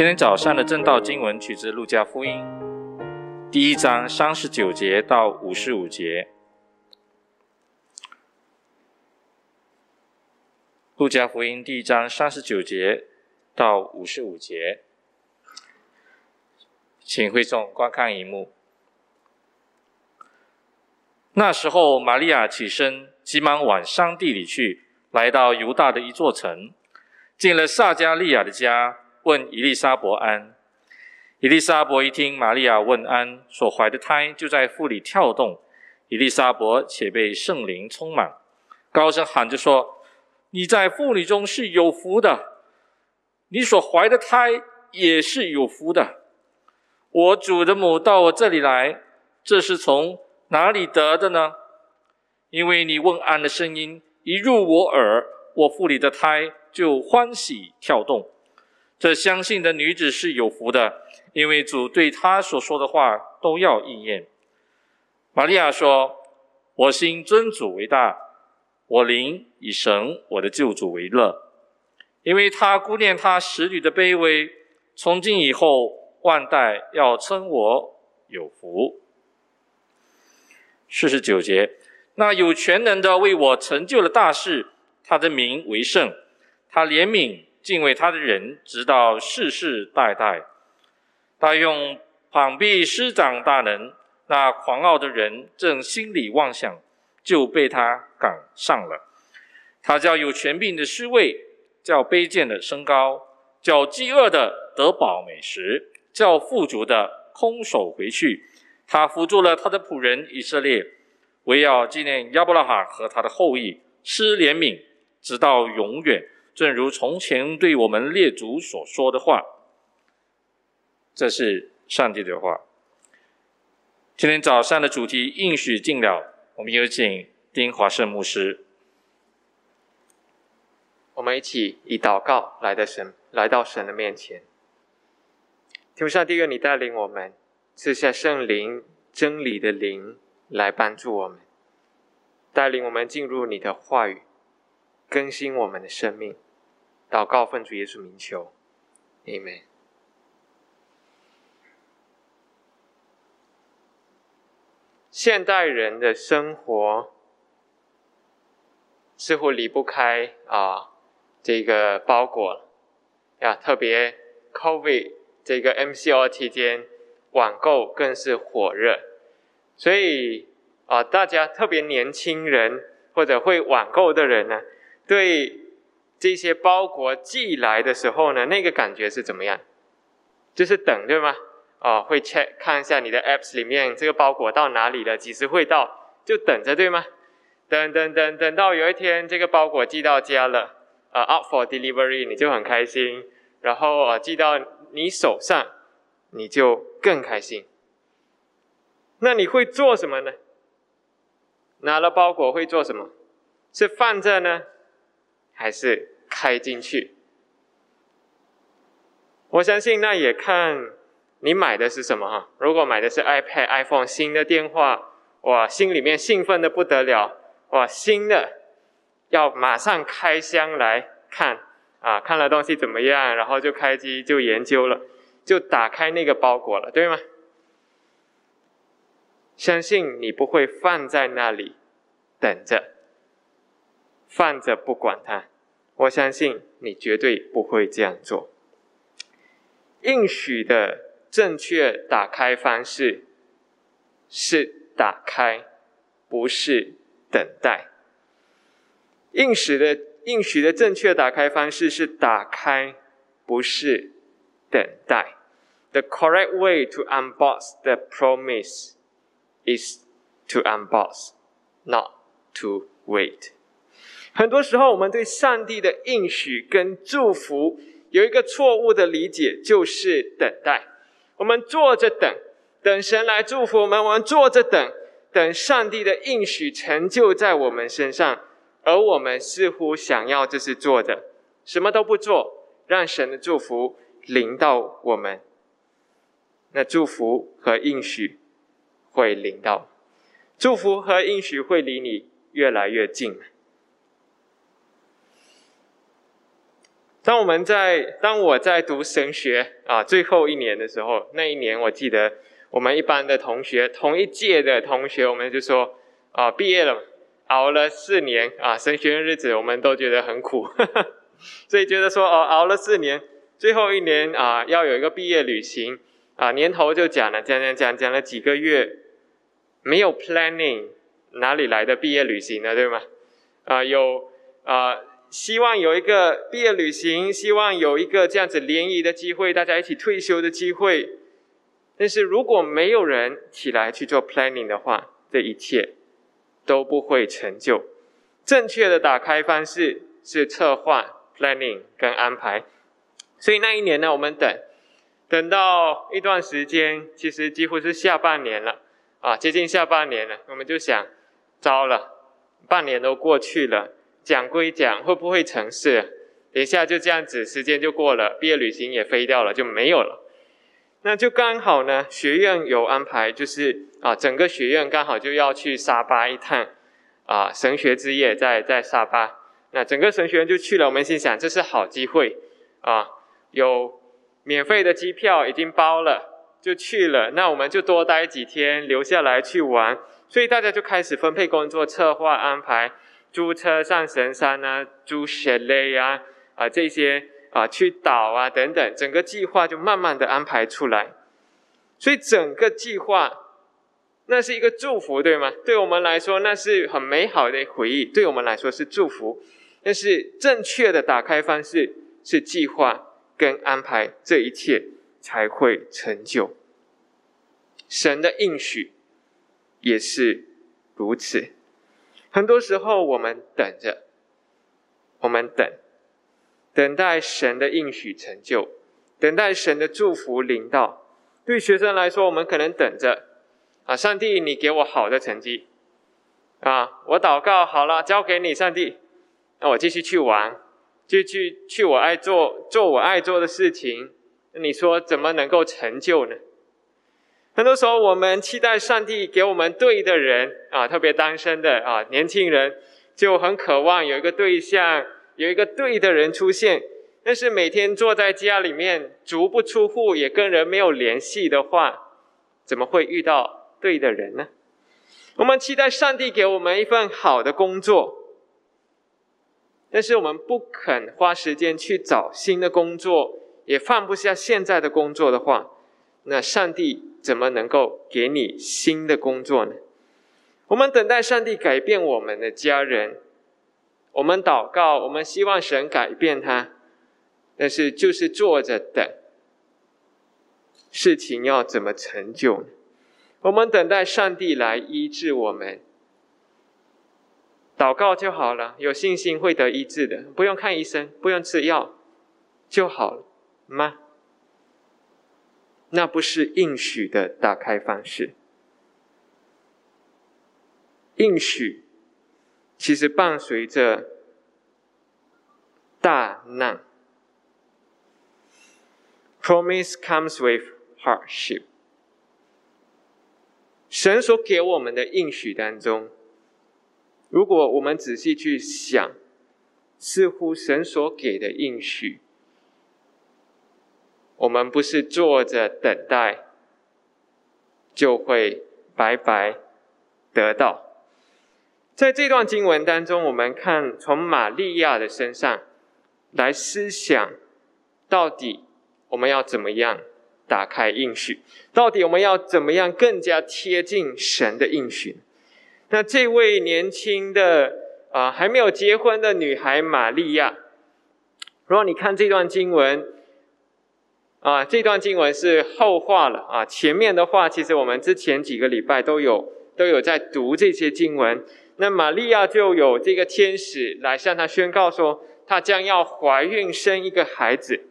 今天早上的正道经文取自《路加福音》第一章三十九节到五十五节。《路加福音》第一章三十九节到五十五节，请会众观看荧幕。那时候，玛利亚起身，急忙往山地里去，来到犹大的一座城，进了撒加利亚的家。问伊丽莎伯安，伊丽莎伯一听玛利亚问安，所怀的胎就在腹里跳动。伊丽莎伯且被圣灵充满，高声喊着说：“你在妇女中是有福的，你所怀的胎也是有福的。我主的母到我这里来，这是从哪里得的呢？因为你问安的声音一入我耳，我腹里的胎就欢喜跳动。”这相信的女子是有福的，因为主对她所说的话都要应验。玛利亚说：“我心尊主为大，我灵以神我的救主为乐，因为他顾念他使女的卑微。从今以后，万代要称我有福。”四十九节，那有全能的为我成就了大事，他的名为圣，他怜悯。敬畏他的人，直到世世代代。他用膀臂施展大能，那狂傲的人正心里妄想，就被他赶上了。他叫有权柄的失位，叫卑贱的升高，叫饥饿的得饱美食，叫富足的空手回去。他扶助了他的仆人以色列，为要纪念亚伯拉罕和他的后裔，施怜悯，直到永远。正如从前对我们列祖所说的话，这是上帝的话。今天早上的主题应许尽了，我们有请丁华胜牧师。我们一起以祷告来到神，来到神的面前。天父上帝，愿你带领我们，赐下圣灵真理的灵来帮助我们，带领我们进入你的话语，更新我们的生命。祷告，奉主耶稣名求，Amen。现代人的生活似乎离不开啊这个包裹呀，特别 COVID 这个 MCO 期间，网购更是火热，所以啊，大家特别年轻人或者会网购的人呢，对。这些包裹寄来的时候呢，那个感觉是怎么样？就是等，对吗？哦，会 check 看一下你的 apps 里面这个包裹到哪里了，几时会到，就等着，对吗？等等等等到有一天这个包裹寄到家了，啊，out for delivery，你就很开心，然后啊寄到你手上，你就更开心。那你会做什么呢？拿了包裹会做什么？是放着呢？还是开进去，我相信那也看你买的是什么哈。如果买的是 iPad、iPhone 新的电话，哇，心里面兴奋的不得了，哇，新的要马上开箱来看啊，看了东西怎么样，然后就开机就研究了，就打开那个包裹了，对吗？相信你不会放在那里等着。放着不管它，我相信你绝对不会这样做。应许的正确打开方式是打开，不是等待。应许的应许的正确打开方式是打开，不是等待。The correct way to unbox the promise is to unbox, not to wait. 很多时候，我们对上帝的应许跟祝福有一个错误的理解，就是等待。我们坐着等，等神来祝福我们；我们坐着等，等上帝的应许成就在我们身上。而我们似乎想要就是坐着，什么都不做，让神的祝福临到我们。那祝福和应许会临到，祝福和应许会离你越来越近。当我们在当我在读神学啊最后一年的时候，那一年我记得我们一班的同学，同一届的同学，我们就说啊毕业了，熬了四年啊神学院日子，我们都觉得很苦，所以觉得说哦熬了四年，最后一年啊要有一个毕业旅行啊年头就讲了讲讲讲讲了几个月，没有 planning，哪里来的毕业旅行呢？对吗？啊有啊。希望有一个毕业旅行，希望有一个这样子联谊的机会，大家一起退休的机会。但是如果没有人起来去做 planning 的话，这一切都不会成就。正确的打开方式是策划 planning 跟安排。所以那一年呢，我们等，等到一段时间，其实几乎是下半年了啊，接近下半年了，我们就想，糟了，半年都过去了。讲归讲，会不会成事？等一下就这样子，时间就过了，毕业旅行也飞掉了，就没有了。那就刚好呢，学院有安排，就是啊，整个学院刚好就要去沙巴一趟，啊，神学之夜在在沙巴。那整个神学院就去了，我们心想这是好机会啊，有免费的机票已经包了，就去了。那我们就多待几天，留下来去玩。所以大家就开始分配工作，策划安排。租车上神山啊，租雪雷啊，啊这些啊去岛啊等等，整个计划就慢慢的安排出来。所以整个计划，那是一个祝福，对吗？对我们来说，那是很美好的回忆，对我们来说是祝福。但是正确的打开方式是计划跟安排，这一切才会成就。神的应许也是如此。很多时候，我们等着，我们等，等待神的应许成就，等待神的祝福临到。对学生来说，我们可能等着啊，上帝，你给我好的成绩啊，我祷告好了，交给你，上帝，那我继续去玩，就去去我爱做做我爱做的事情。你说怎么能够成就呢？很多时候，我们期待上帝给我们对的人啊，特别单身的啊，年轻人就很渴望有一个对象，有一个对的人出现。但是每天坐在家里面，足不出户，也跟人没有联系的话，怎么会遇到对的人呢？我们期待上帝给我们一份好的工作，但是我们不肯花时间去找新的工作，也放不下现在的工作的话，那上帝。怎么能够给你新的工作呢？我们等待上帝改变我们的家人，我们祷告，我们希望神改变他，但是就是坐着等，事情要怎么成就呢？我们等待上帝来医治我们，祷告就好了，有信心会得医治的，不用看医生，不用吃药就好了吗？那不是应许的打开方式。应许其实伴随着大难，Promise comes with hardship。神所给我们的应许当中，如果我们仔细去想，似乎神所给的应许。我们不是坐着等待，就会白白得到。在这段经文当中，我们看从玛利亚的身上来思想，到底我们要怎么样打开应许？到底我们要怎么样更加贴近神的应许？那这位年轻的啊还没有结婚的女孩玛利亚，如果你看这段经文。啊，这段经文是后话了啊！前面的话，其实我们之前几个礼拜都有都有在读这些经文。那玛利亚就有这个天使来向她宣告说，她将要怀孕生一个孩子。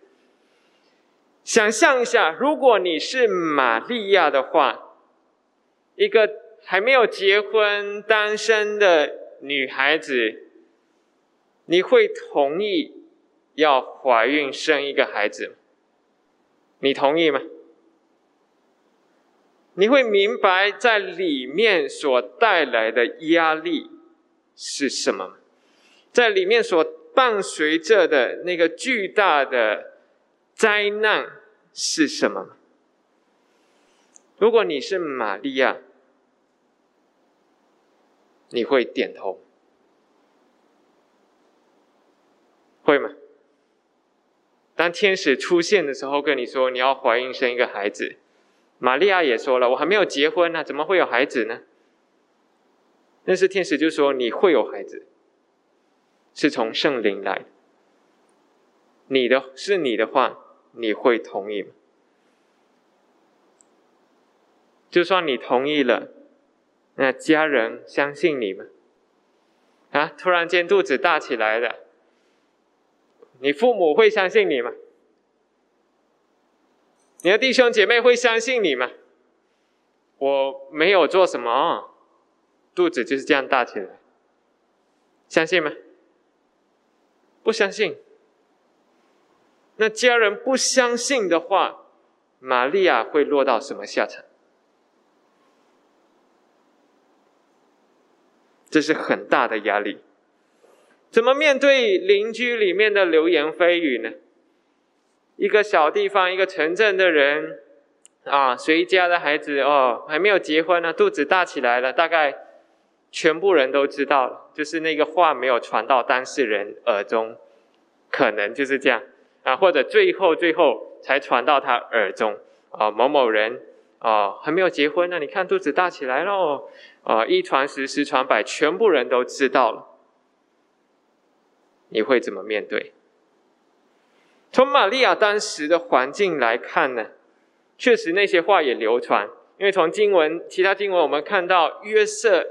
想象一下，如果你是玛利亚的话，一个还没有结婚、单身的女孩子，你会同意要怀孕生一个孩子吗？你同意吗？你会明白在里面所带来的压力是什么？在里面所伴随着的那个巨大的灾难是什么？如果你是玛利亚，你会点头，会吗？当天使出现的时候，跟你说你要怀孕生一个孩子，玛利亚也说了，我还没有结婚呢，怎么会有孩子呢？但是天使就说你会有孩子，是从圣灵来。你的是你的话，你会同意吗？就算你同意了，那家人相信你吗？啊，突然间肚子大起来了。你父母会相信你吗？你的弟兄姐妹会相信你吗？我没有做什么，肚子就是这样大起来，相信吗？不相信。那家人不相信的话，玛利亚会落到什么下场？这是很大的压力。怎么面对邻居里面的流言蜚语呢？一个小地方，一个城镇的人，啊，谁家的孩子哦还没有结婚呢，肚子大起来了，大概全部人都知道了，就是那个话没有传到当事人耳中，可能就是这样啊，或者最后最后才传到他耳中啊，某某人啊还没有结婚呢，你看肚子大起来喽，啊，一传十，十传百，全部人都知道了。你会怎么面对？从玛利亚当时的环境来看呢？确实那些话也流传，因为从经文其他经文我们看到约瑟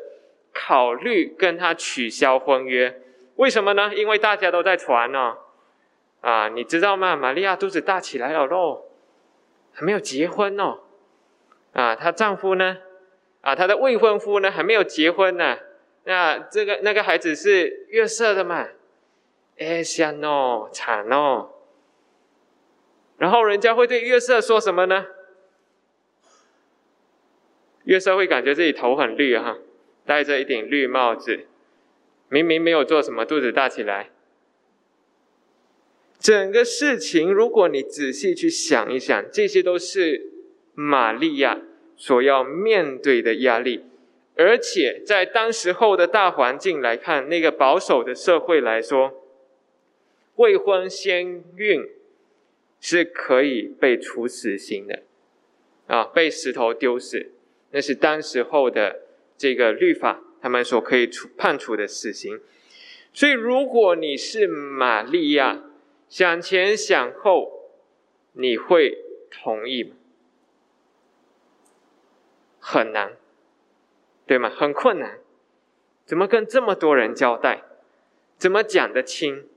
考虑跟他取消婚约，为什么呢？因为大家都在传呢。啊，你知道吗？玛利亚肚子大起来了喽，还没有结婚哦。啊，她丈夫呢？啊，她的未婚夫呢？还没有结婚呢。那这个那个孩子是约瑟的嘛？哎，香哦，惨哦！然后人家会对约瑟说什么呢？约瑟会感觉自己头很绿哈，戴着一顶绿帽子，明明没有做什么，肚子大起来。整个事情，如果你仔细去想一想，这些都是玛利亚所要面对的压力，而且在当时候的大环境来看，那个保守的社会来说。未婚先孕是可以被处死刑的，啊，被石头丢死，那是当时候的这个律法，他们所可以处判处的死刑。所以，如果你是玛利亚，想前想后，你会同意吗？很难，对吗？很困难，怎么跟这么多人交代？怎么讲得清？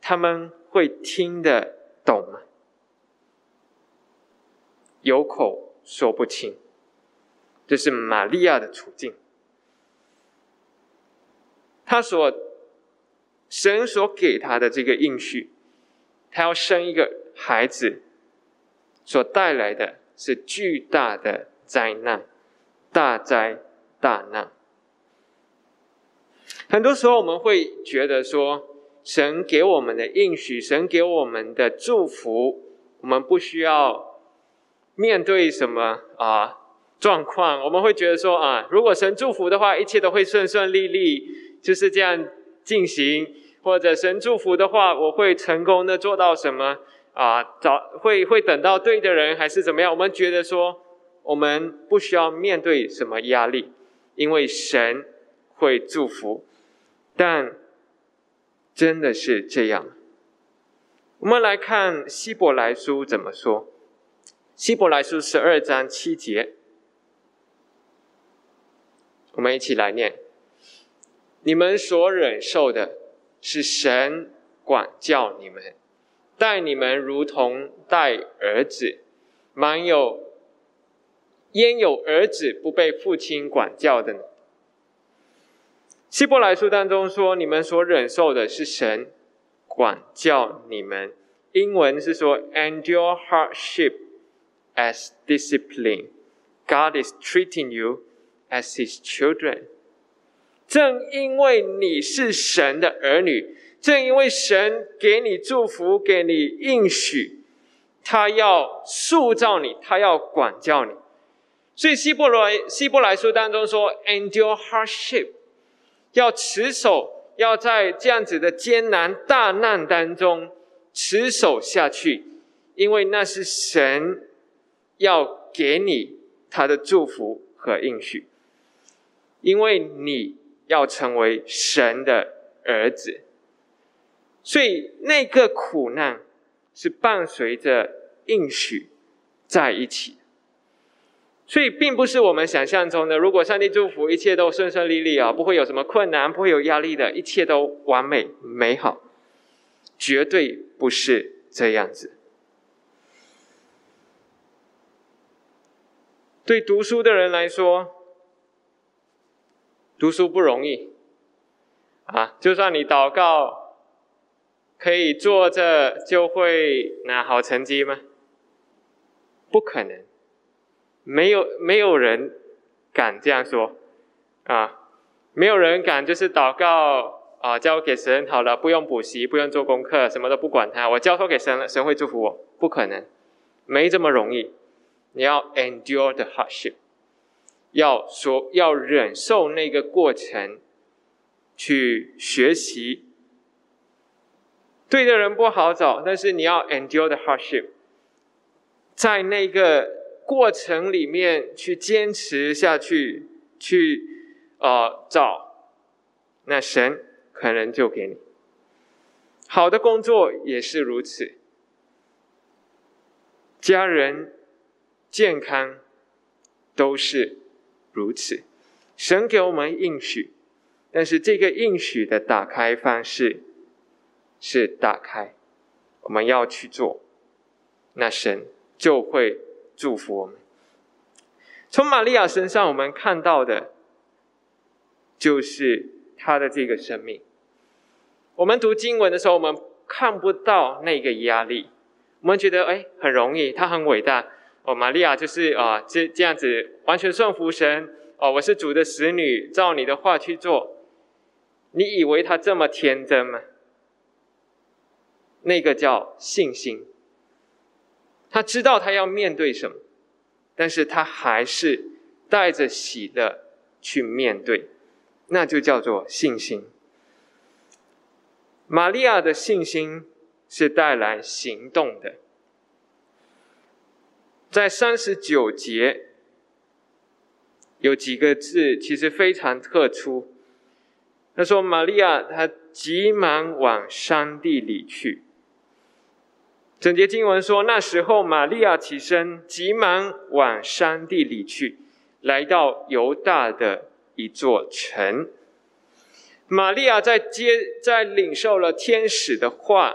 他们会听得懂吗？有口说不清，这是玛利亚的处境。他所神所给他的这个应许，他要生一个孩子，所带来的是巨大的灾难，大灾大难。很多时候我们会觉得说。神给我们的应许，神给我们的祝福，我们不需要面对什么啊状况，我们会觉得说啊，如果神祝福的话，一切都会顺顺利利，就是这样进行；或者神祝福的话，我会成功的做到什么啊？找会会等到对的人，还是怎么样？我们觉得说，我们不需要面对什么压力，因为神会祝福，但。真的是这样。我们来看希伯来书怎么说。希伯来书十二章七节，我们一起来念：你们所忍受的，是神管教你们，待你们如同待儿子。满有焉有儿子不被父亲管教的呢？希伯来书当中说：“你们所忍受的是神管教你们。”英文是说：“Endure hardship as discipline. God is treating you as His children。”正因为你是神的儿女，正因为神给你祝福，给你应许，他要塑造你，他要管教你。所以希伯来希伯来书当中说，endure hardship，要持守，要在这样子的艰难大难当中持守下去，因为那是神要给你他的祝福和应许，因为你要成为神的儿子。所以那个苦难是伴随着应许在一起，所以并不是我们想象中的，如果上帝祝福，一切都顺顺利利啊，不会有什么困难，不会有压力的，一切都完美美好，绝对不是这样子。对读书的人来说，读书不容易啊，就算你祷告。可以坐着就会拿好成绩吗？不可能，没有没有人敢这样说啊！没有人敢就是祷告啊，交给神好了，不用补习，不用做功课，什么都不管他，我交托给神了，神会祝福我。不可能，没这么容易。你要 endure the hardship，要说要忍受那个过程，去学习。对的人不好找，但是你要 endure the hardship，在那个过程里面去坚持下去，去呃找，那神可能就给你好的工作也是如此，家人健康都是如此，神给我们应许，但是这个应许的打开方式。是打开，我们要去做，那神就会祝福我们。从玛利亚身上，我们看到的，就是她的这个生命。我们读经文的时候，我们看不到那个压力，我们觉得哎很容易，她很伟大哦。玛利亚就是啊，这这样子完全顺服神哦，我是主的使女，照你的话去做。你以为她这么天真吗？那个叫信心，他知道他要面对什么，但是他还是带着喜乐去面对，那就叫做信心。玛利亚的信心是带来行动的，在三十九节有几个字，其实非常特殊。他说：“玛利亚，她急忙往山地里去。”整节经文说，那时候玛利亚起身，急忙往山地里去，来到犹大的一座城。玛利亚在接，在领受了天使的话，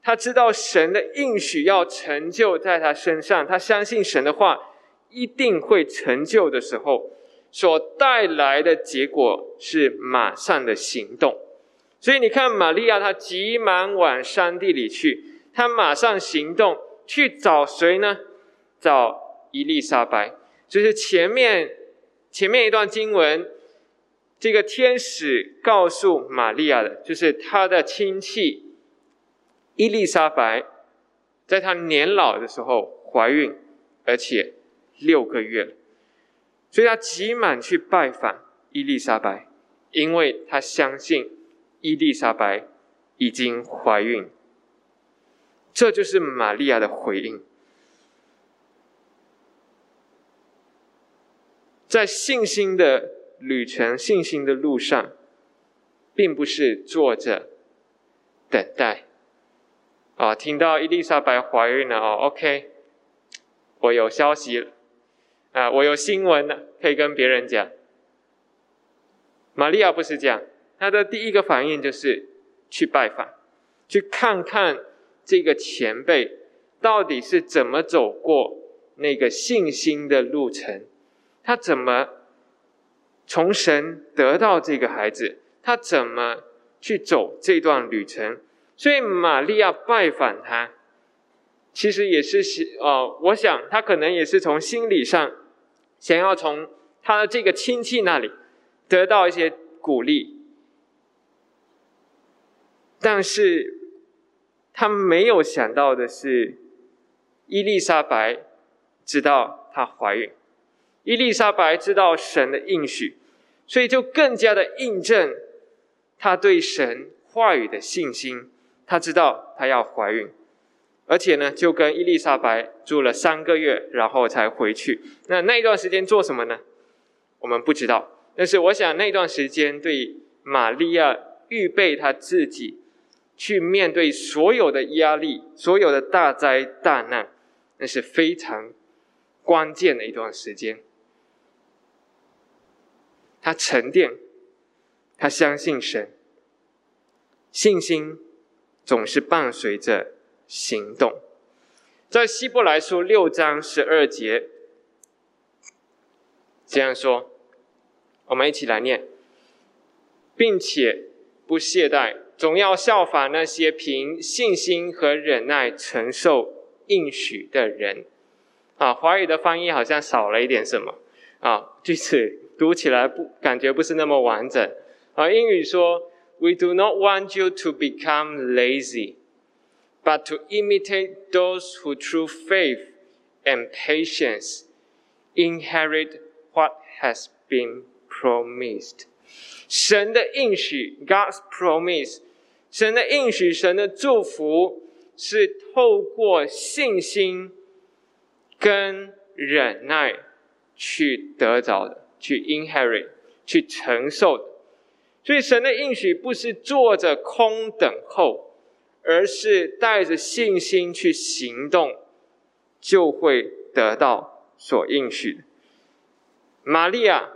他知道神的应许要成就在他身上，他相信神的话一定会成就的时候，所带来的结果是马上的行动。所以你看，玛利亚她急忙往山地里去。他马上行动去找谁呢？找伊丽莎白，就是前面前面一段经文，这个天使告诉玛利亚的，就是他的亲戚伊丽莎白，在他年老的时候怀孕，而且六个月了，所以他急忙去拜访伊丽莎白，因为他相信伊丽莎白已经怀孕。这就是玛利亚的回应，在信心的旅程、信心的路上，并不是坐着等待。啊，听到伊丽莎白怀孕了哦，OK，我有消息了，啊，我有新闻了，可以跟别人讲。玛利亚不是这样，她的第一个反应就是去拜访，去看看。这个前辈到底是怎么走过那个信心的路程？他怎么从神得到这个孩子？他怎么去走这段旅程？所以玛利亚拜访他，其实也是呃，我想他可能也是从心理上想要从他的这个亲戚那里得到一些鼓励。但是他没有想到的是，伊丽莎白知道她怀孕，伊丽莎白知道神的应许，所以就更加的印证她对神话语的信心。她知道她要怀孕。而且呢，就跟伊丽莎白住了三个月，然后才回去。那那一段时间做什么呢？我们不知道。但是我想，那段时间对玛利亚预备她自己去面对所有的压力、所有的大灾大难，那是非常关键的一段时间。他沉淀，他相信神，信心总是伴随着。行动，在希伯来书六章十二节这样说，我们一起来念，并且不懈怠，总要效法那些凭信心和忍耐承受应许的人。啊，华语的翻译好像少了一点什么啊，句子读起来不感觉不是那么完整。啊，英语说，We do not want you to become lazy。but to imitate those who through faith and patience inherit what has been promised. 神的应许，God's promise， 神的应许，神的祝福，是透过信心跟忍耐去得着的，去 inherit，去承受的。所以神的应许不是坐着空等候。而是带着信心去行动，就会得到所应许。玛利亚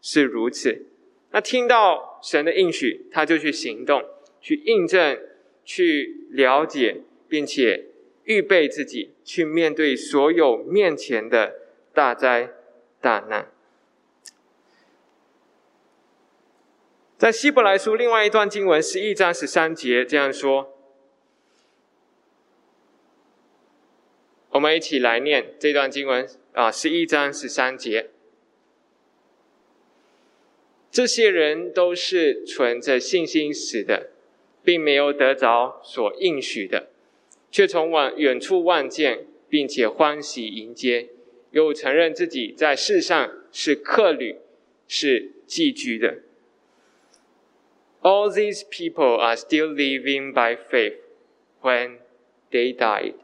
是如此，那听到神的应许，他就去行动，去印证，去了解，并且预备自己去面对所有面前的大灾大难。在希伯来书另外一段经文十一章十三节这样说，我们一起来念这段经文啊，十一章十三节。这些人都是存着信心死的，并没有得着所应许的，却从往远处望见，并且欢喜迎接，又承认自己在世上是客旅，是寄居的。All these people are still living by faith when they died.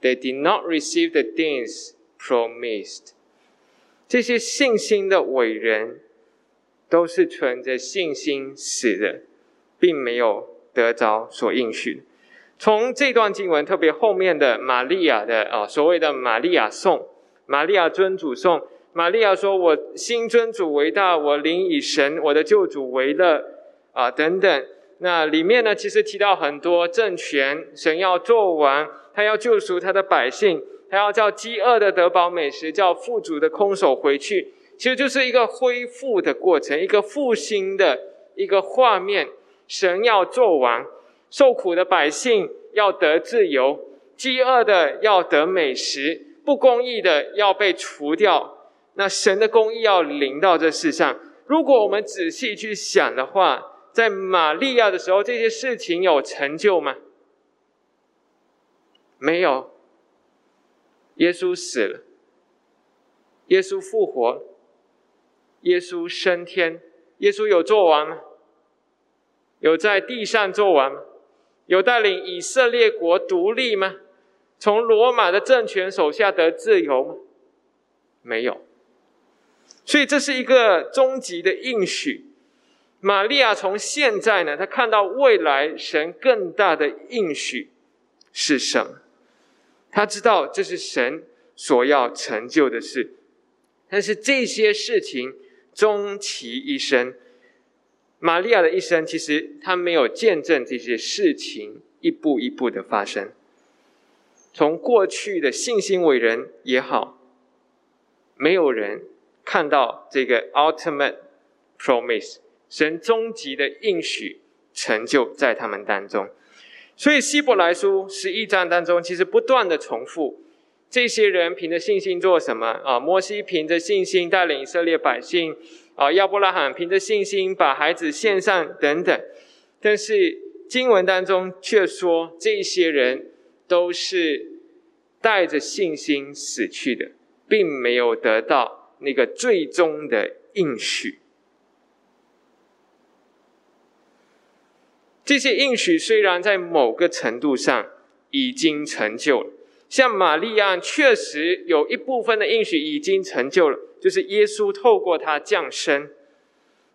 They did not receive the things promised. 这些信心的伟人都是存着信心死的，并没有得着所应许。从这段经文，特别后面的玛利亚的啊，所谓的玛利亚颂，玛利亚尊主颂，玛利亚说：“我心尊主为大，我灵以神我的救主为乐。”啊，等等，那里面呢，其实提到很多政权，神要做完，他要救赎他的百姓，他要叫饥饿的得饱美食，叫富足的空手回去，其实就是一个恢复的过程，一个复兴的一个画面。神要做完，受苦的百姓要得自由，饥饿的要得美食，不公义的要被除掉。那神的公义要临到这世上。如果我们仔细去想的话，在玛利亚的时候，这些事情有成就吗？没有。耶稣死了，耶稣复活，耶稣升天，耶稣有做完吗？有在地上做完吗？有带领以色列国独立吗？从罗马的政权手下得自由吗？没有。所以这是一个终极的应许。玛利亚从现在呢，她看到未来神更大的应许是什么？她知道这是神所要成就的事，但是这些事情终其一生，玛利亚的一生其实她没有见证这些事情一步一步的发生。从过去的信心伟人也好，没有人看到这个 ultimate promise。神终极的应许成就在他们当中，所以希伯来书十一章当中，其实不断的重复，这些人凭着信心做什么啊？摩西凭着信心带领以色列百姓啊，亚伯拉罕凭着信心把孩子献上等等。但是经文当中却说，这些人都是带着信心死去的，并没有得到那个最终的应许。这些应许虽然在某个程度上已经成就了，像玛利亚确实有一部分的应许已经成就了，就是耶稣透过他降生，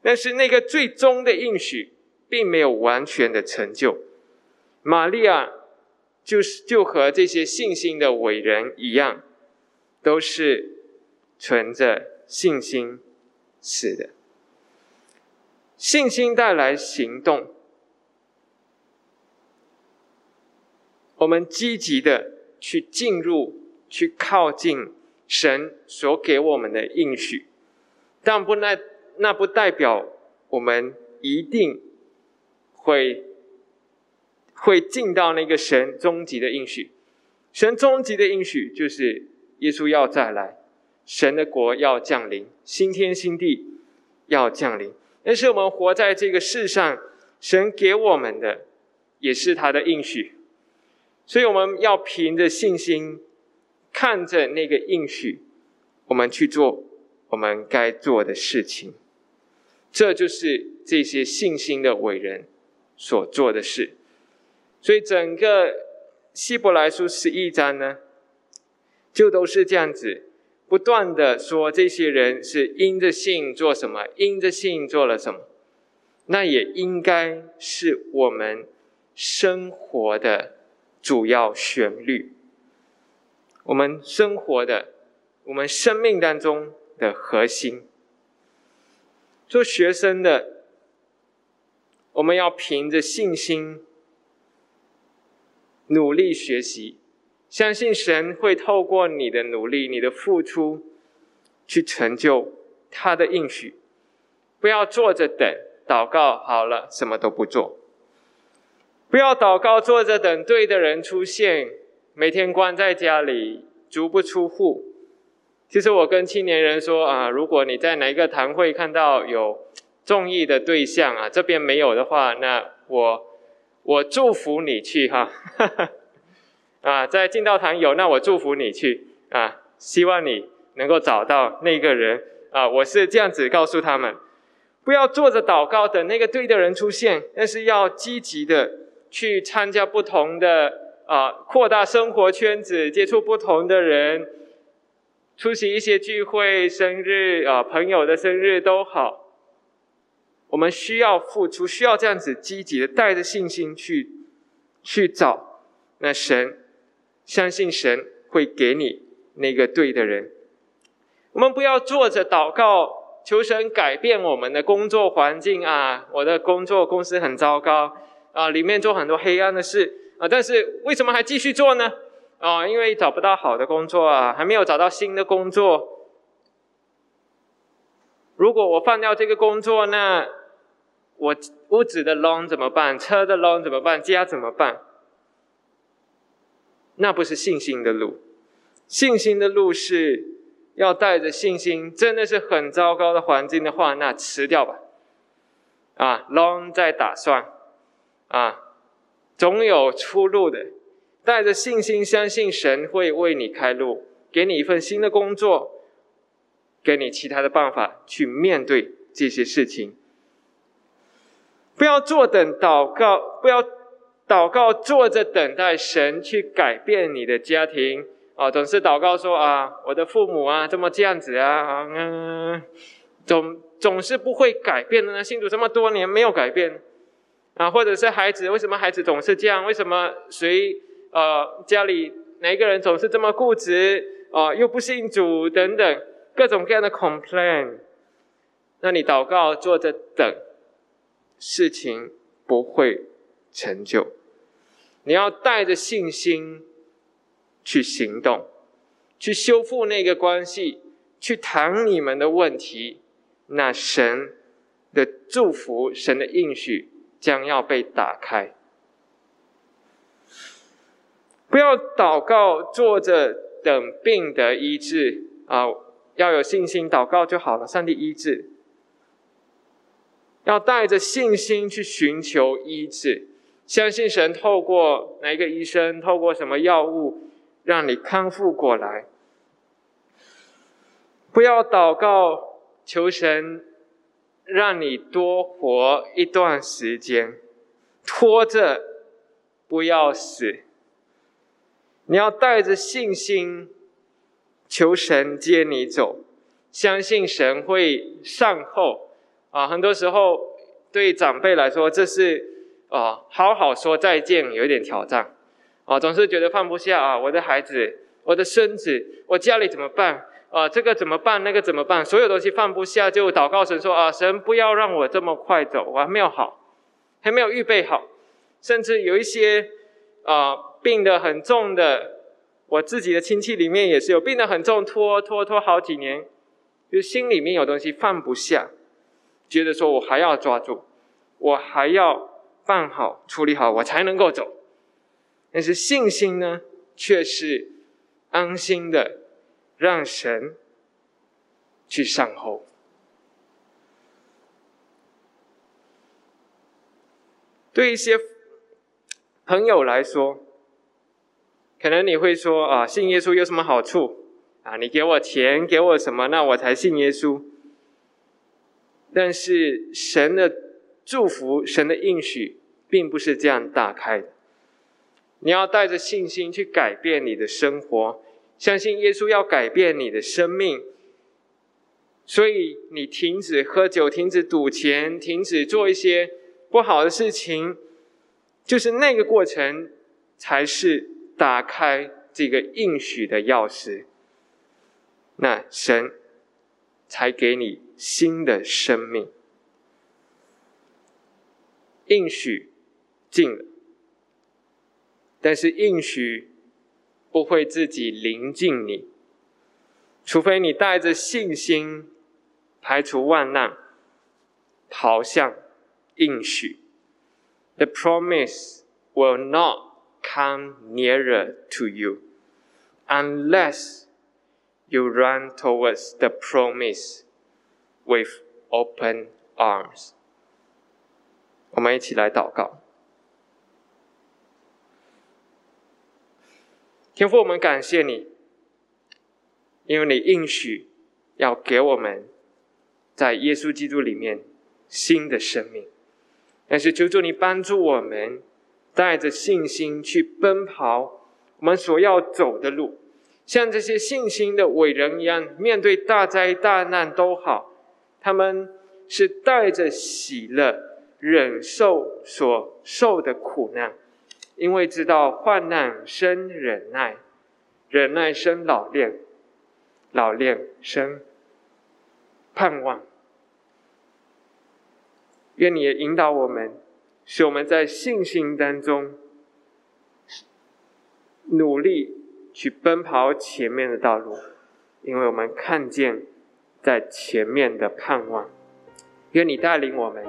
但是那个最终的应许。并没有完全的成就，玛利亚就是就和这些信心的伟人一样，都是存着信心死的。信心带来行动，我们积极的去进入、去靠近神所给我们的应许，但不那那不代表我们一定。会会进到那个神终极的应许，神终极的应许就是耶稣要再来，神的国要降临，新天新地要降临。但是我们活在这个世上，神给我们的也是他的应许，所以我们要凭着信心，看着那个应许，我们去做我们该做的事情。这就是这些信心的伟人。所做的事，所以整个希伯来书十一章呢，就都是这样子，不断的说这些人是因着信做什么，因着信做了什么，那也应该是我们生活的主要旋律，我们生活的，我们生命当中的核心。做学生的。我们要凭着信心努力学习，相信神会透过你的努力、你的付出，去成就他的应许。不要坐着等祷告好了，什么都不做；不要祷告坐着等对的人出现，每天关在家里足不出户。其实我跟青年人说啊，如果你在哪一个堂会看到有。中意的对象啊，这边没有的话，那我我祝福你去哈，啊，在进道堂有，那我祝福你去啊，希望你能够找到那个人啊，我是这样子告诉他们，不要坐着祷告等那个对的人出现，但是要积极的去参加不同的啊，扩大生活圈子，接触不同的人，出席一些聚会、生日啊，朋友的生日都好。我们需要付出，需要这样子积极的带着信心去去找那神，相信神会给你那个对的人。我们不要坐着祷告求神改变我们的工作环境啊！我的工作公司很糟糕啊，里面做很多黑暗的事啊，但是为什么还继续做呢？啊，因为找不到好的工作啊，还没有找到新的工作。如果我放掉这个工作，那我屋子的 loan 怎么办？车的 loan 怎么办？家怎么办？那不是信心的路，信心的路是要带着信心。真的是很糟糕的环境的话，那辞掉吧。啊，loan 在打算，啊，总有出路的。带着信心，相信神会为你开路，给你一份新的工作，给你其他的办法去面对这些事情。不要坐等祷告，不要祷告坐着等待神去改变你的家庭啊！总是祷告说啊，我的父母啊，这么这样子啊，嗯，总总是不会改变的呢。信主这么多年没有改变啊，或者是孩子，为什么孩子总是这样？为什么谁呃家里哪一个人总是这么固执啊？又不信主等等各种各样的 complain，那你祷告坐着等。事情不会成就，你要带着信心去行动，去修复那个关系，去谈你们的问题。那神的祝福、神的应许将要被打开。不要祷告，坐着等病得医治啊！要有信心，祷告就好了。上帝医治。要带着信心去寻求医治，相信神透过哪一个医生，透过什么药物，让你康复过来。不要祷告求神让你多活一段时间，拖着不要死。你要带着信心求神接你走，相信神会善后。啊，很多时候对长辈来说，这是啊，好好说再见有一点挑战，啊，总是觉得放不下啊，我的孩子，我的孙子，我家里怎么办？啊，这个怎么办？那个怎么办？所有东西放不下，就祷告神说啊，神不要让我这么快走，我还没有好，还没有预备好，甚至有一些啊病得很重的，我自己的亲戚里面也是有病得很重，拖拖拖好几年，就心里面有东西放不下。觉得说，我还要抓住，我还要办好、处理好，我才能够走。但是信心呢，却是安心的，让神去善后。对一些朋友来说，可能你会说啊，信耶稣有什么好处啊？你给我钱，给我什么，那我才信耶稣。但是神的祝福、神的应许，并不是这样打开的。你要带着信心去改变你的生活，相信耶稣要改变你的生命。所以你停止喝酒，停止赌钱，停止做一些不好的事情，就是那个过程，才是打开这个应许的钥匙。那神才给你。新的生命，应许尽了，但是应许不会自己临近你，除非你带着信心排除万难，跑向应许。The promise will not come nearer to you unless you run towards the promise. With open arms，我们一起来祷告。天父，我们感谢你，因为你应许要给我们在耶稣基督里面新的生命。但是求主你帮助我们，带着信心去奔跑我们所要走的路，像这些信心的伟人一样，面对大灾大难都好。他们是带着喜乐忍受所受的苦难，因为知道患难生忍耐，忍耐生老练，老练生盼望。愿你也引导我们，使我们在信心当中努力去奔跑前面的道路，因为我们看见。在前面的盼望，愿你带领我们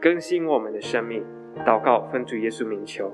更新我们的生命。祷告，奉主耶稣名求。